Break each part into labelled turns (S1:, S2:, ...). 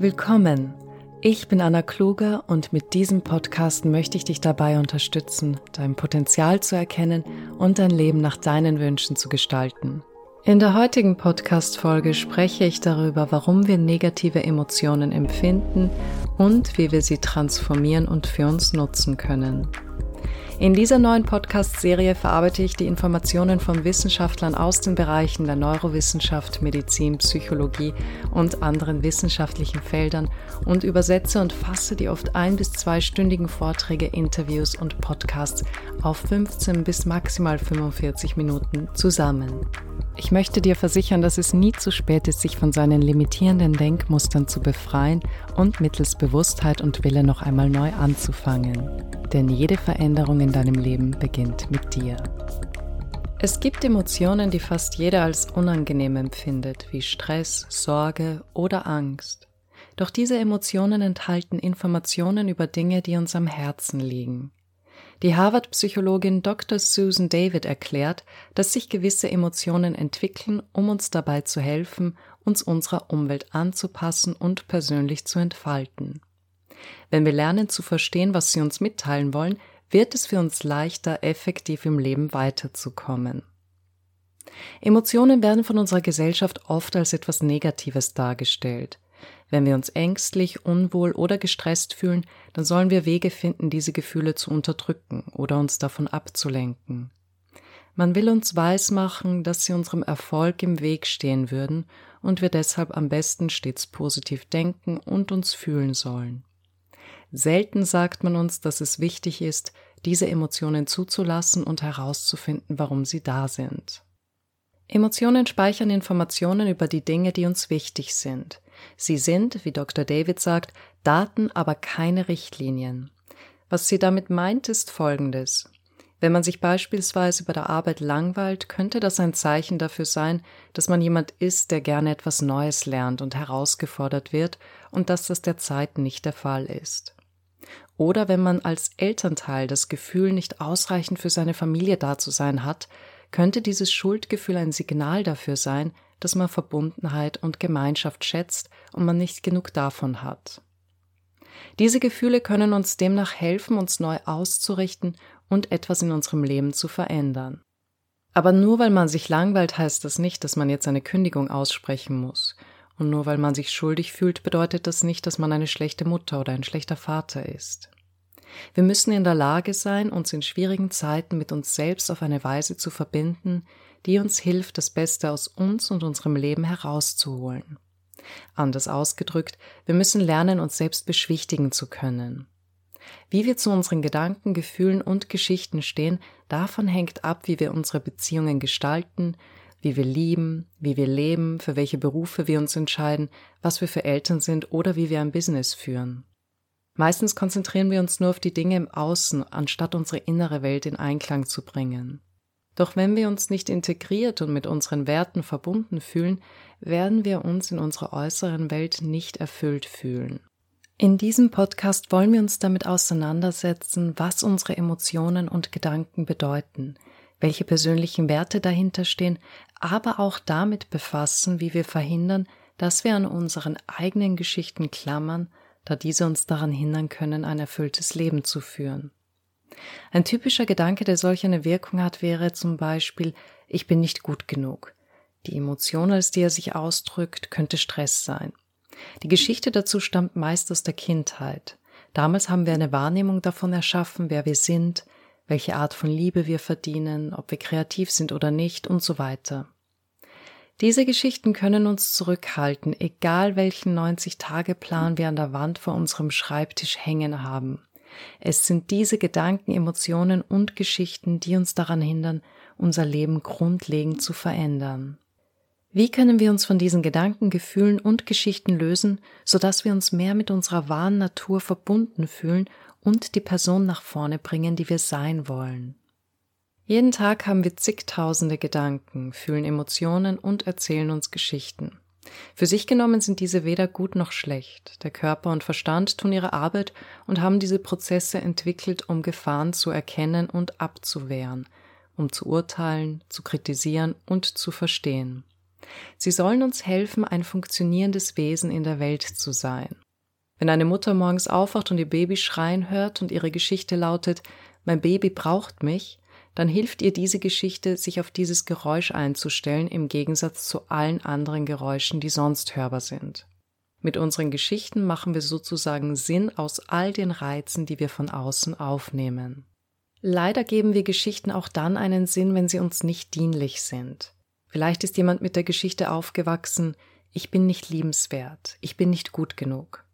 S1: Willkommen. Ich bin Anna Kluger und mit diesem Podcast möchte ich dich dabei unterstützen, dein Potenzial zu erkennen und dein Leben nach deinen Wünschen zu gestalten. In der heutigen Podcast-Folge spreche ich darüber, warum wir negative Emotionen empfinden und wie wir sie transformieren und für uns nutzen können. In dieser neuen Podcast-Serie verarbeite ich die Informationen von Wissenschaftlern aus den Bereichen der Neurowissenschaft, Medizin, Psychologie und anderen wissenschaftlichen Feldern und übersetze und fasse die oft ein- bis zweistündigen Vorträge, Interviews und Podcasts auf 15 bis maximal 45 Minuten zusammen. Ich möchte dir versichern, dass es nie zu spät ist, sich von seinen limitierenden Denkmustern zu befreien und mittels Bewusstheit und Wille noch einmal neu anzufangen. Denn jede Veränderung in deinem Leben beginnt mit dir. Es gibt Emotionen, die fast jeder als unangenehm empfindet, wie Stress, Sorge oder Angst. Doch diese Emotionen enthalten Informationen über Dinge, die uns am Herzen liegen. Die Harvard-Psychologin Dr. Susan David erklärt, dass sich gewisse Emotionen entwickeln, um uns dabei zu helfen, uns unserer Umwelt anzupassen und persönlich zu entfalten. Wenn wir lernen zu verstehen, was sie uns mitteilen wollen, wird es für uns leichter, effektiv im Leben weiterzukommen. Emotionen werden von unserer Gesellschaft oft als etwas Negatives dargestellt. Wenn wir uns ängstlich, unwohl oder gestresst fühlen, dann sollen wir Wege finden, diese Gefühle zu unterdrücken oder uns davon abzulenken. Man will uns weismachen, dass sie unserem Erfolg im Weg stehen würden und wir deshalb am besten stets positiv denken und uns fühlen sollen. Selten sagt man uns, dass es wichtig ist, diese Emotionen zuzulassen und herauszufinden, warum sie da sind. Emotionen speichern Informationen über die Dinge, die uns wichtig sind. Sie sind, wie Dr. David sagt, Daten, aber keine Richtlinien. Was sie damit meint, ist Folgendes. Wenn man sich beispielsweise bei der Arbeit langweilt, könnte das ein Zeichen dafür sein, dass man jemand ist, der gerne etwas Neues lernt und herausgefordert wird und dass das derzeit nicht der Fall ist. Oder wenn man als Elternteil das Gefühl, nicht ausreichend für seine Familie da zu sein hat, könnte dieses Schuldgefühl ein Signal dafür sein, dass man Verbundenheit und Gemeinschaft schätzt und man nicht genug davon hat. Diese Gefühle können uns demnach helfen, uns neu auszurichten und etwas in unserem Leben zu verändern. Aber nur weil man sich langweilt, heißt das nicht, dass man jetzt eine Kündigung aussprechen muss. Und nur weil man sich schuldig fühlt, bedeutet das nicht, dass man eine schlechte Mutter oder ein schlechter Vater ist. Wir müssen in der Lage sein, uns in schwierigen Zeiten mit uns selbst auf eine Weise zu verbinden, die uns hilft, das Beste aus uns und unserem Leben herauszuholen. Anders ausgedrückt, wir müssen lernen, uns selbst beschwichtigen zu können. Wie wir zu unseren Gedanken, Gefühlen und Geschichten stehen, davon hängt ab, wie wir unsere Beziehungen gestalten, wie wir lieben, wie wir leben, für welche Berufe wir uns entscheiden, was wir für Eltern sind oder wie wir ein Business führen. Meistens konzentrieren wir uns nur auf die Dinge im Außen, anstatt unsere innere Welt in Einklang zu bringen. Doch wenn wir uns nicht integriert und mit unseren Werten verbunden fühlen, werden wir uns in unserer äußeren Welt nicht erfüllt fühlen. In diesem Podcast wollen wir uns damit auseinandersetzen, was unsere Emotionen und Gedanken bedeuten, welche persönlichen Werte dahinter stehen, aber auch damit befassen, wie wir verhindern, dass wir an unseren eigenen Geschichten klammern, da diese uns daran hindern können, ein erfülltes Leben zu führen. Ein typischer Gedanke, der solch eine Wirkung hat, wäre zum Beispiel, ich bin nicht gut genug. Die Emotion, als die er sich ausdrückt, könnte Stress sein. Die Geschichte dazu stammt meist aus der Kindheit. Damals haben wir eine Wahrnehmung davon erschaffen, wer wir sind, welche Art von Liebe wir verdienen, ob wir kreativ sind oder nicht und so weiter. Diese Geschichten können uns zurückhalten, egal welchen 90-Tage-Plan wir an der Wand vor unserem Schreibtisch hängen haben. Es sind diese Gedanken, Emotionen und Geschichten, die uns daran hindern, unser Leben grundlegend zu verändern. Wie können wir uns von diesen Gedanken, Gefühlen und Geschichten lösen, sodass wir uns mehr mit unserer wahren Natur verbunden fühlen und die Person nach vorne bringen, die wir sein wollen? Jeden Tag haben wir zigtausende Gedanken, fühlen Emotionen und erzählen uns Geschichten. Für sich genommen sind diese weder gut noch schlecht. Der Körper und Verstand tun ihre Arbeit und haben diese Prozesse entwickelt, um Gefahren zu erkennen und abzuwehren, um zu urteilen, zu kritisieren und zu verstehen. Sie sollen uns helfen, ein funktionierendes Wesen in der Welt zu sein. Wenn eine Mutter morgens aufwacht und ihr Baby schreien hört und ihre Geschichte lautet, mein Baby braucht mich, dann hilft ihr diese Geschichte, sich auf dieses Geräusch einzustellen, im Gegensatz zu allen anderen Geräuschen, die sonst hörbar sind. Mit unseren Geschichten machen wir sozusagen Sinn aus all den Reizen, die wir von außen aufnehmen. Leider geben wir Geschichten auch dann einen Sinn, wenn sie uns nicht dienlich sind. Vielleicht ist jemand mit der Geschichte aufgewachsen, ich bin nicht liebenswert, ich bin nicht gut genug.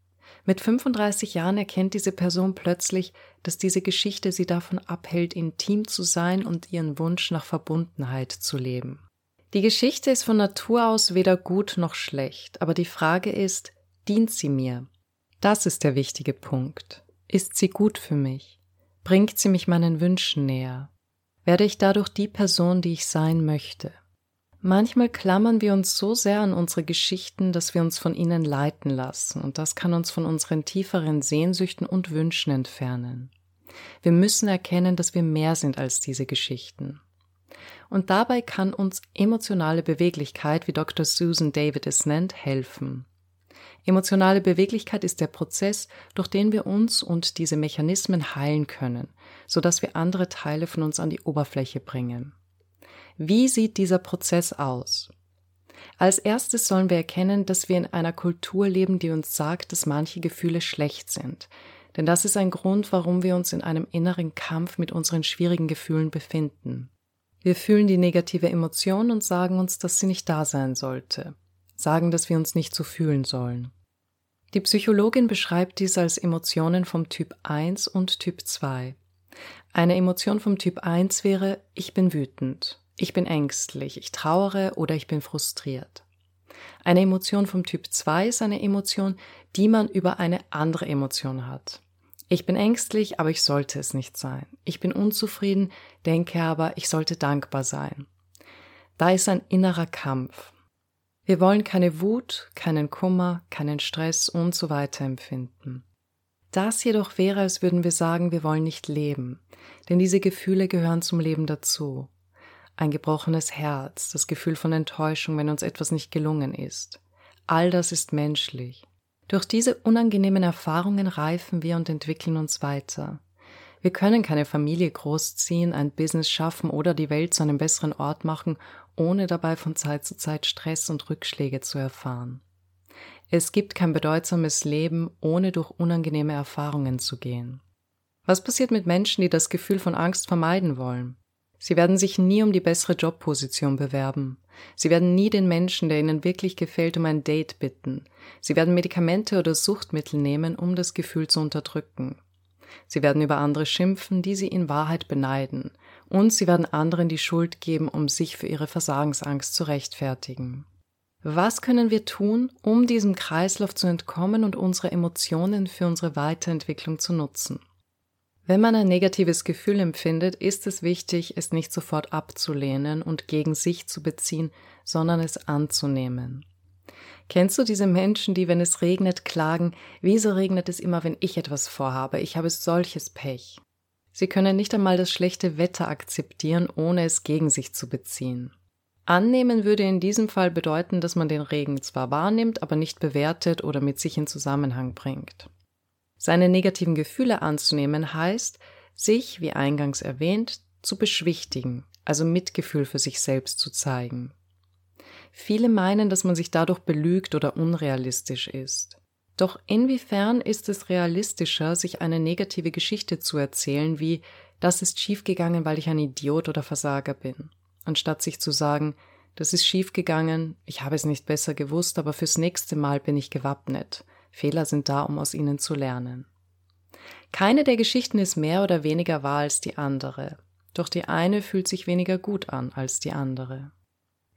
S1: Mit 35 Jahren erkennt diese Person plötzlich, dass diese Geschichte sie davon abhält, intim zu sein und ihren Wunsch nach Verbundenheit zu leben. Die Geschichte ist von Natur aus weder gut noch schlecht, aber die Frage ist, dient sie mir? Das ist der wichtige Punkt. Ist sie gut für mich? Bringt sie mich meinen Wünschen näher? Werde ich dadurch die Person, die ich sein möchte? Manchmal klammern wir uns so sehr an unsere Geschichten, dass wir uns von ihnen leiten lassen, und das kann uns von unseren tieferen Sehnsüchten und Wünschen entfernen. Wir müssen erkennen, dass wir mehr sind als diese Geschichten. Und dabei kann uns emotionale Beweglichkeit, wie Dr. Susan David es nennt, helfen. Emotionale Beweglichkeit ist der Prozess, durch den wir uns und diese Mechanismen heilen können, so dass wir andere Teile von uns an die Oberfläche bringen. Wie sieht dieser Prozess aus? Als erstes sollen wir erkennen, dass wir in einer Kultur leben, die uns sagt, dass manche Gefühle schlecht sind. Denn das ist ein Grund, warum wir uns in einem inneren Kampf mit unseren schwierigen Gefühlen befinden. Wir fühlen die negative Emotion und sagen uns, dass sie nicht da sein sollte. Sagen, dass wir uns nicht so fühlen sollen. Die Psychologin beschreibt dies als Emotionen vom Typ 1 und Typ 2. Eine Emotion vom Typ 1 wäre, ich bin wütend. Ich bin ängstlich, ich trauere oder ich bin frustriert. Eine Emotion vom Typ 2 ist eine Emotion, die man über eine andere Emotion hat. Ich bin ängstlich, aber ich sollte es nicht sein. Ich bin unzufrieden, denke aber, ich sollte dankbar sein. Da ist ein innerer Kampf. Wir wollen keine Wut, keinen Kummer, keinen Stress und so weiter empfinden. Das jedoch wäre, als würden wir sagen, wir wollen nicht leben, denn diese Gefühle gehören zum Leben dazu ein gebrochenes Herz, das Gefühl von Enttäuschung, wenn uns etwas nicht gelungen ist. All das ist menschlich. Durch diese unangenehmen Erfahrungen reifen wir und entwickeln uns weiter. Wir können keine Familie großziehen, ein Business schaffen oder die Welt zu einem besseren Ort machen, ohne dabei von Zeit zu Zeit Stress und Rückschläge zu erfahren. Es gibt kein bedeutsames Leben, ohne durch unangenehme Erfahrungen zu gehen. Was passiert mit Menschen, die das Gefühl von Angst vermeiden wollen? Sie werden sich nie um die bessere Jobposition bewerben. Sie werden nie den Menschen, der ihnen wirklich gefällt, um ein Date bitten. Sie werden Medikamente oder Suchtmittel nehmen, um das Gefühl zu unterdrücken. Sie werden über andere schimpfen, die sie in Wahrheit beneiden. Und sie werden anderen die Schuld geben, um sich für ihre Versagensangst zu rechtfertigen. Was können wir tun, um diesem Kreislauf zu entkommen und unsere Emotionen für unsere Weiterentwicklung zu nutzen? Wenn man ein negatives Gefühl empfindet, ist es wichtig, es nicht sofort abzulehnen und gegen sich zu beziehen, sondern es anzunehmen. Kennst du diese Menschen, die, wenn es regnet, klagen, wieso regnet es immer, wenn ich etwas vorhabe? Ich habe solches Pech. Sie können nicht einmal das schlechte Wetter akzeptieren, ohne es gegen sich zu beziehen. Annehmen würde in diesem Fall bedeuten, dass man den Regen zwar wahrnimmt, aber nicht bewertet oder mit sich in Zusammenhang bringt. Seine negativen Gefühle anzunehmen heißt, sich, wie eingangs erwähnt, zu beschwichtigen, also Mitgefühl für sich selbst zu zeigen. Viele meinen, dass man sich dadurch belügt oder unrealistisch ist. Doch inwiefern ist es realistischer, sich eine negative Geschichte zu erzählen, wie das ist schiefgegangen, weil ich ein Idiot oder Versager bin, anstatt sich zu sagen, das ist schiefgegangen, ich habe es nicht besser gewusst, aber fürs nächste Mal bin ich gewappnet. Fehler sind da, um aus ihnen zu lernen. Keine der Geschichten ist mehr oder weniger wahr als die andere, doch die eine fühlt sich weniger gut an als die andere.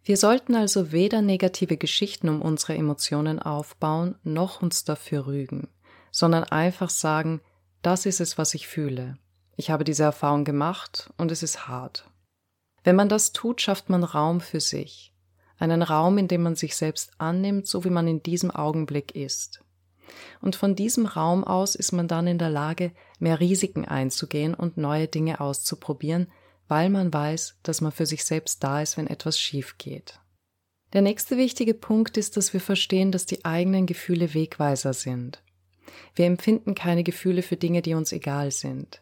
S1: Wir sollten also weder negative Geschichten um unsere Emotionen aufbauen, noch uns dafür rügen, sondern einfach sagen, das ist es, was ich fühle. Ich habe diese Erfahrung gemacht und es ist hart. Wenn man das tut, schafft man Raum für sich, einen Raum, in dem man sich selbst annimmt, so wie man in diesem Augenblick ist. Und von diesem Raum aus ist man dann in der Lage, mehr Risiken einzugehen und neue Dinge auszuprobieren, weil man weiß, dass man für sich selbst da ist, wenn etwas schief geht. Der nächste wichtige Punkt ist, dass wir verstehen, dass die eigenen Gefühle Wegweiser sind. Wir empfinden keine Gefühle für Dinge, die uns egal sind.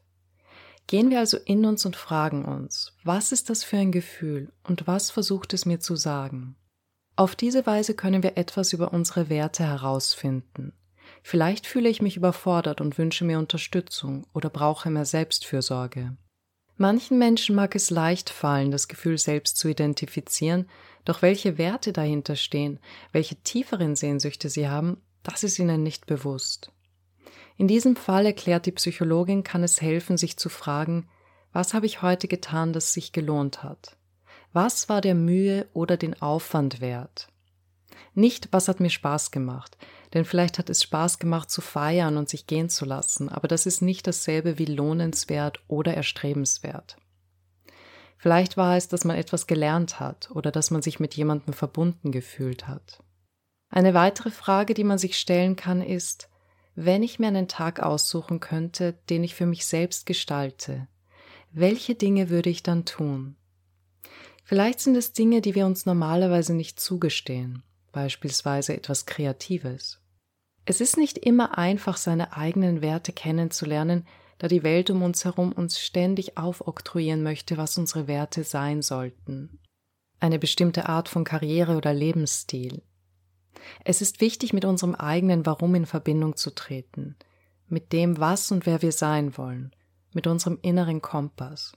S1: Gehen wir also in uns und fragen uns, was ist das für ein Gefühl und was versucht es mir zu sagen? Auf diese Weise können wir etwas über unsere Werte herausfinden. Vielleicht fühle ich mich überfordert und wünsche mir Unterstützung oder brauche mehr Selbstfürsorge. Manchen Menschen mag es leicht fallen, das Gefühl selbst zu identifizieren, doch welche Werte dahinter stehen, welche tieferen Sehnsüchte sie haben, das ist ihnen nicht bewusst. In diesem Fall erklärt die Psychologin, kann es helfen, sich zu fragen, was habe ich heute getan, das sich gelohnt hat? Was war der Mühe oder den Aufwand wert? Nicht, was hat mir Spaß gemacht, denn vielleicht hat es Spaß gemacht zu feiern und sich gehen zu lassen, aber das ist nicht dasselbe wie lohnenswert oder erstrebenswert. Vielleicht war es, dass man etwas gelernt hat oder dass man sich mit jemandem verbunden gefühlt hat. Eine weitere Frage, die man sich stellen kann, ist, wenn ich mir einen Tag aussuchen könnte, den ich für mich selbst gestalte, welche Dinge würde ich dann tun? Vielleicht sind es Dinge, die wir uns normalerweise nicht zugestehen, beispielsweise etwas Kreatives. Es ist nicht immer einfach, seine eigenen Werte kennenzulernen, da die Welt um uns herum uns ständig aufoktroyieren möchte, was unsere Werte sein sollten. Eine bestimmte Art von Karriere oder Lebensstil. Es ist wichtig, mit unserem eigenen Warum in Verbindung zu treten, mit dem, was und wer wir sein wollen, mit unserem inneren Kompass.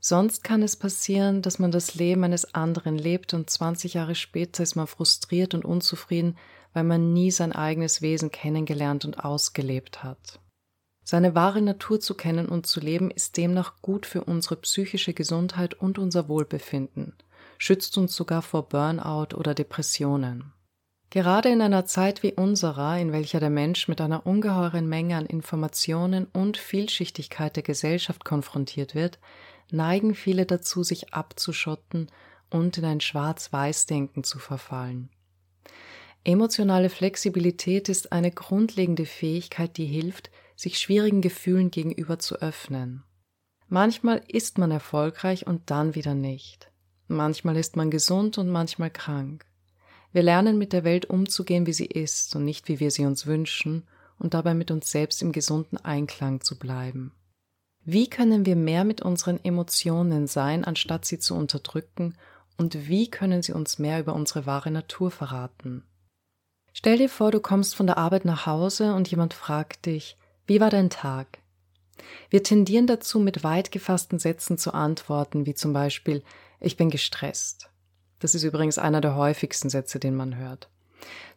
S1: Sonst kann es passieren, dass man das Leben eines anderen lebt und 20 Jahre später ist man frustriert und unzufrieden, weil man nie sein eigenes Wesen kennengelernt und ausgelebt hat. Seine wahre Natur zu kennen und zu leben ist demnach gut für unsere psychische Gesundheit und unser Wohlbefinden, schützt uns sogar vor Burnout oder Depressionen. Gerade in einer Zeit wie unserer, in welcher der Mensch mit einer ungeheuren Menge an Informationen und Vielschichtigkeit der Gesellschaft konfrontiert wird, neigen viele dazu, sich abzuschotten und in ein Schwarz-Weiß-Denken zu verfallen. Emotionale Flexibilität ist eine grundlegende Fähigkeit, die hilft, sich schwierigen Gefühlen gegenüber zu öffnen. Manchmal ist man erfolgreich und dann wieder nicht. Manchmal ist man gesund und manchmal krank. Wir lernen mit der Welt umzugehen, wie sie ist und nicht wie wir sie uns wünschen und dabei mit uns selbst im gesunden Einklang zu bleiben. Wie können wir mehr mit unseren Emotionen sein, anstatt sie zu unterdrücken? Und wie können sie uns mehr über unsere wahre Natur verraten? Stell dir vor, du kommst von der Arbeit nach Hause und jemand fragt dich, wie war dein Tag? Wir tendieren dazu, mit weit gefassten Sätzen zu antworten, wie zum Beispiel, ich bin gestresst. Das ist übrigens einer der häufigsten Sätze, den man hört.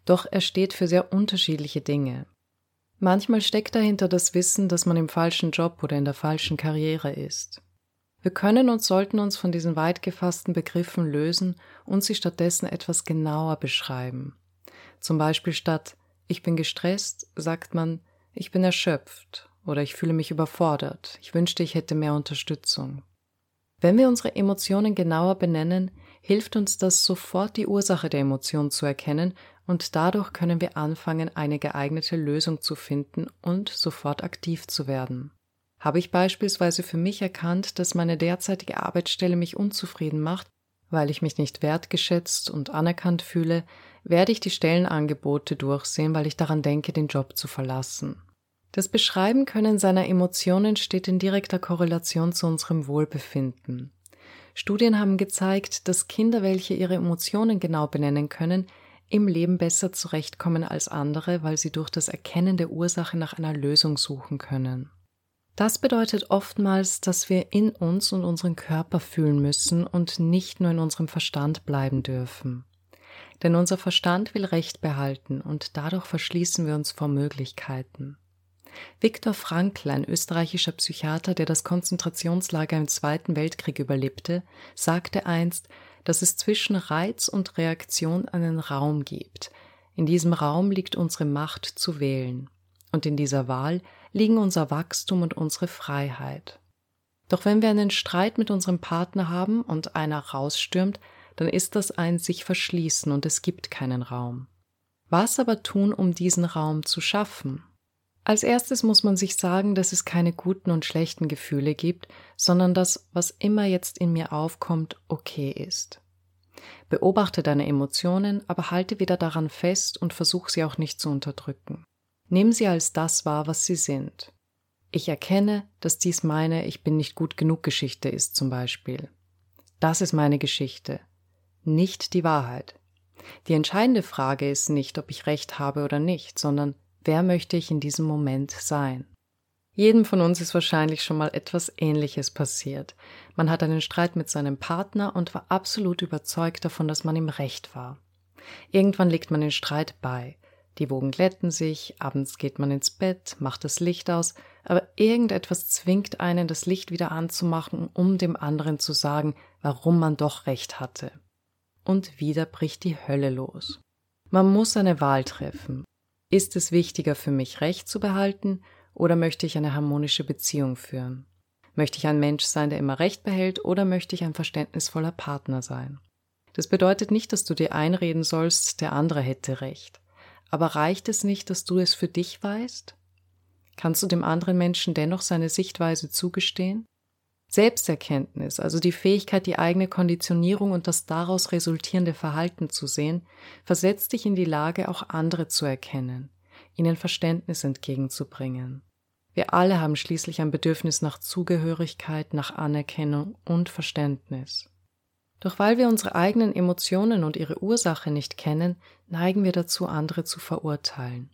S1: Doch er steht für sehr unterschiedliche Dinge. Manchmal steckt dahinter das Wissen, dass man im falschen Job oder in der falschen Karriere ist. Wir können und sollten uns von diesen weit gefassten Begriffen lösen und sie stattdessen etwas genauer beschreiben. Zum Beispiel statt ich bin gestresst sagt man ich bin erschöpft oder ich fühle mich überfordert, ich wünschte, ich hätte mehr Unterstützung. Wenn wir unsere Emotionen genauer benennen, hilft uns das sofort die Ursache der Emotion zu erkennen und dadurch können wir anfangen, eine geeignete Lösung zu finden und sofort aktiv zu werden. Habe ich beispielsweise für mich erkannt, dass meine derzeitige Arbeitsstelle mich unzufrieden macht, weil ich mich nicht wertgeschätzt und anerkannt fühle, werde ich die Stellenangebote durchsehen, weil ich daran denke, den Job zu verlassen. Das Beschreiben können seiner Emotionen steht in direkter Korrelation zu unserem Wohlbefinden. Studien haben gezeigt, dass Kinder, welche ihre Emotionen genau benennen können, im Leben besser zurechtkommen als andere, weil sie durch das Erkennen der Ursache nach einer Lösung suchen können. Das bedeutet oftmals, dass wir in uns und unseren Körper fühlen müssen und nicht nur in unserem Verstand bleiben dürfen. Denn unser Verstand will Recht behalten und dadurch verschließen wir uns vor Möglichkeiten. Viktor Frankl, ein österreichischer Psychiater, der das Konzentrationslager im Zweiten Weltkrieg überlebte, sagte einst, dass es zwischen Reiz und Reaktion einen Raum gibt. In diesem Raum liegt unsere Macht zu wählen. Und in dieser Wahl liegen unser Wachstum und unsere Freiheit. Doch wenn wir einen Streit mit unserem Partner haben und einer rausstürmt, dann ist das ein sich verschließen und es gibt keinen Raum. Was aber tun, um diesen Raum zu schaffen? Als erstes muss man sich sagen, dass es keine guten und schlechten Gefühle gibt, sondern dass was immer jetzt in mir aufkommt, okay ist. Beobachte deine Emotionen, aber halte wieder daran fest und versuch sie auch nicht zu unterdrücken. Nimm sie als das wahr, was sie sind. Ich erkenne, dass dies meine Ich bin nicht gut genug Geschichte ist zum Beispiel. Das ist meine Geschichte, nicht die Wahrheit. Die entscheidende Frage ist nicht, ob ich recht habe oder nicht, sondern wer möchte ich in diesem Moment sein. Jedem von uns ist wahrscheinlich schon mal etwas Ähnliches passiert. Man hat einen Streit mit seinem Partner und war absolut überzeugt davon, dass man im Recht war. Irgendwann legt man den Streit bei. Die Wogen glätten sich, abends geht man ins Bett, macht das Licht aus, aber irgendetwas zwingt einen, das Licht wieder anzumachen, um dem anderen zu sagen, warum man doch recht hatte. Und wieder bricht die Hölle los. Man muss eine Wahl treffen. Ist es wichtiger für mich, Recht zu behalten oder möchte ich eine harmonische Beziehung führen? Möchte ich ein Mensch sein, der immer Recht behält, oder möchte ich ein verständnisvoller Partner sein? Das bedeutet nicht, dass du dir einreden sollst, der andere hätte Recht. Aber reicht es nicht, dass du es für dich weißt? Kannst du dem anderen Menschen dennoch seine Sichtweise zugestehen? Selbsterkenntnis, also die Fähigkeit, die eigene Konditionierung und das daraus resultierende Verhalten zu sehen, versetzt dich in die Lage, auch andere zu erkennen ihnen Verständnis entgegenzubringen. Wir alle haben schließlich ein Bedürfnis nach Zugehörigkeit, nach Anerkennung und Verständnis. Doch weil wir unsere eigenen Emotionen und ihre Ursache nicht kennen, neigen wir dazu, andere zu verurteilen.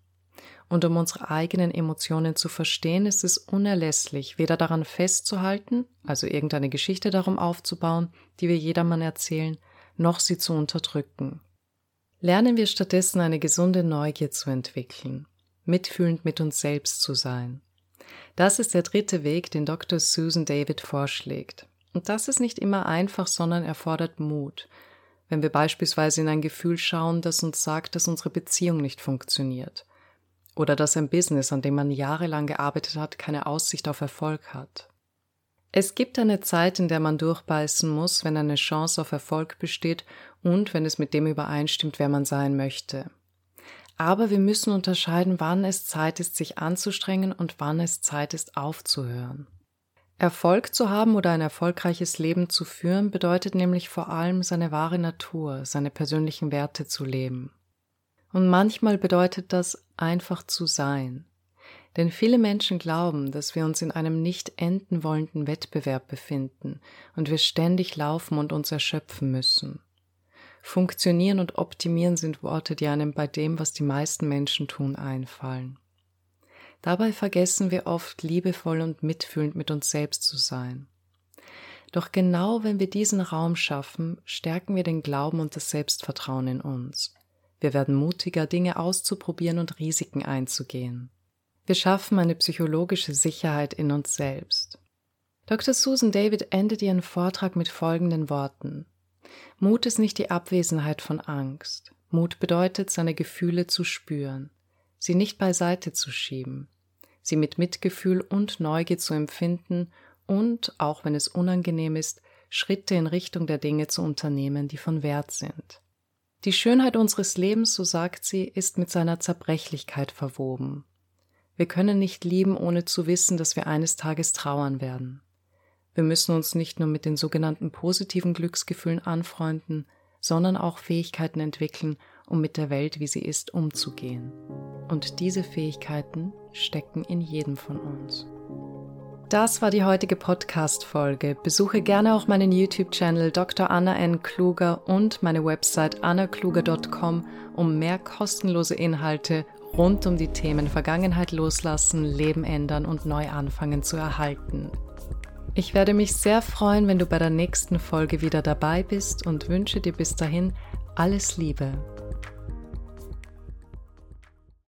S1: Und um unsere eigenen Emotionen zu verstehen, ist es unerlässlich, weder daran festzuhalten, also irgendeine Geschichte darum aufzubauen, die wir jedermann erzählen, noch sie zu unterdrücken. Lernen wir stattdessen eine gesunde Neugier zu entwickeln, mitfühlend mit uns selbst zu sein. Das ist der dritte Weg, den Dr. Susan David vorschlägt. Und das ist nicht immer einfach, sondern erfordert Mut. Wenn wir beispielsweise in ein Gefühl schauen, das uns sagt, dass unsere Beziehung nicht funktioniert. Oder dass ein Business, an dem man jahrelang gearbeitet hat, keine Aussicht auf Erfolg hat. Es gibt eine Zeit, in der man durchbeißen muss, wenn eine Chance auf Erfolg besteht und wenn es mit dem übereinstimmt, wer man sein möchte. Aber wir müssen unterscheiden, wann es Zeit ist, sich anzustrengen und wann es Zeit ist, aufzuhören. Erfolg zu haben oder ein erfolgreiches Leben zu führen bedeutet nämlich vor allem seine wahre Natur, seine persönlichen Werte zu leben. Und manchmal bedeutet das einfach zu sein, denn viele Menschen glauben, dass wir uns in einem nicht enden wollenden Wettbewerb befinden und wir ständig laufen und uns erschöpfen müssen. Funktionieren und optimieren sind Worte, die einem bei dem, was die meisten Menschen tun, einfallen. Dabei vergessen wir oft, liebevoll und mitfühlend mit uns selbst zu sein. Doch genau wenn wir diesen Raum schaffen, stärken wir den Glauben und das Selbstvertrauen in uns. Wir werden mutiger, Dinge auszuprobieren und Risiken einzugehen. Wir schaffen eine psychologische Sicherheit in uns selbst. Dr. Susan David endet ihren Vortrag mit folgenden Worten. Mut ist nicht die Abwesenheit von Angst. Mut bedeutet, seine Gefühle zu spüren, sie nicht beiseite zu schieben, sie mit Mitgefühl und Neugier zu empfinden und, auch wenn es unangenehm ist, Schritte in Richtung der Dinge zu unternehmen, die von Wert sind. Die Schönheit unseres Lebens, so sagt sie, ist mit seiner Zerbrechlichkeit verwoben. Wir können nicht lieben, ohne zu wissen, dass wir eines Tages trauern werden. Wir müssen uns nicht nur mit den sogenannten positiven Glücksgefühlen anfreunden, sondern auch Fähigkeiten entwickeln, um mit der Welt, wie sie ist, umzugehen. Und diese Fähigkeiten stecken in jedem von uns. Das war die heutige Podcast-Folge. Besuche gerne auch meinen YouTube-Channel Dr. Anna N. Kluger und meine Website annakluger.com, um mehr kostenlose Inhalte rund um die Themen Vergangenheit loslassen, Leben ändern und neu anfangen zu erhalten. Ich werde mich sehr freuen, wenn du bei der nächsten Folge wieder dabei bist und wünsche dir bis dahin alles Liebe.